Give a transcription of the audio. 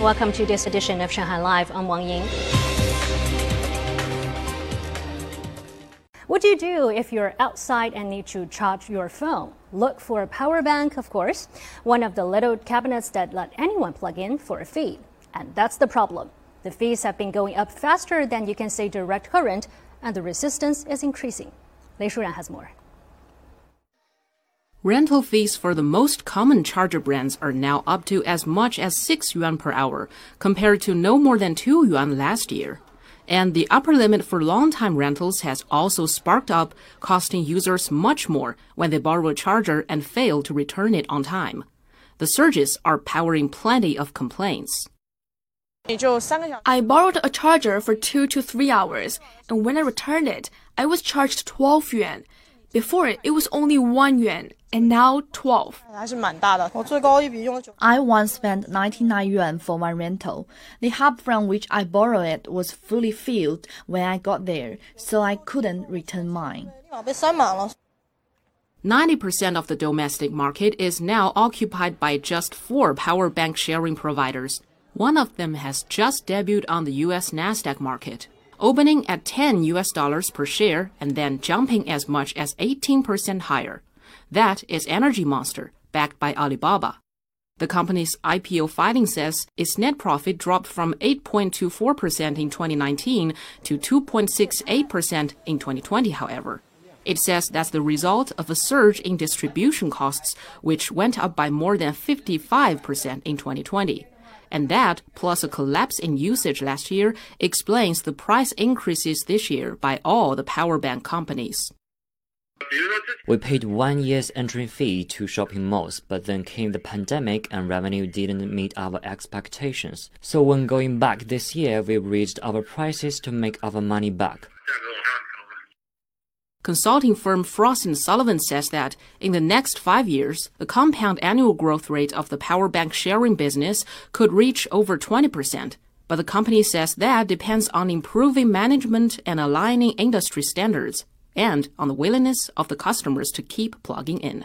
Welcome to this edition of Shanghai Live. I'm Wang Yin. What do you do if you're outside and need to charge your phone? Look for a power bank, of course, one of the little cabinets that let anyone plug in for a fee. And that's the problem. The fees have been going up faster than you can say direct current, and the resistance is increasing. Lei Shuran has more. Rental fees for the most common charger brands are now up to as much as 6 yuan per hour, compared to no more than 2 yuan last year. And the upper limit for long-time rentals has also sparked up, costing users much more when they borrow a charger and fail to return it on time. The surges are powering plenty of complaints. I borrowed a charger for two to three hours, and when I returned it, I was charged 12 yuan. Before it, it was only 1 yuan, and now 12. I once spent 99 yuan for my rental. The hub from which I borrowed it was fully filled when I got there, so I couldn't return mine. 90% of the domestic market is now occupied by just four power bank sharing providers. One of them has just debuted on the US Nasdaq market opening at 10 US dollars per share and then jumping as much as 18% higher. That is Energy Monster, backed by Alibaba. The company's IPO filing says its net profit dropped from 8.24% in 2019 to 2.68% in 2020, however. It says that's the result of a surge in distribution costs, which went up by more than 55% in 2020 and that, plus a collapse in usage last year, explains the price increases this year by all the power bank companies. We paid one year's entry fee to shopping malls, but then came the pandemic and revenue didn't meet our expectations. So when going back this year, we raised our prices to make our money back. Consulting firm Frost & Sullivan says that in the next five years, the compound annual growth rate of the power bank sharing business could reach over 20%. But the company says that depends on improving management and aligning industry standards, and on the willingness of the customers to keep plugging in.